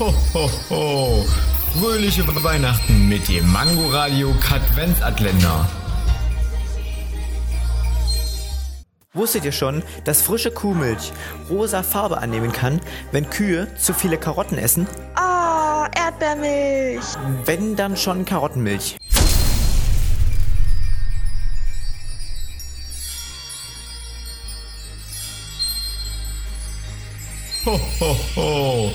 Ho, ho, ho. Fröhliche Weihnachten mit dem Mangoradio Katwenzatländer. Wusstet ihr schon, dass frische Kuhmilch rosa Farbe annehmen kann, wenn Kühe zu viele Karotten essen? Oh, Erdbeermilch. Wenn dann schon Karottenmilch. Ho, ho, ho.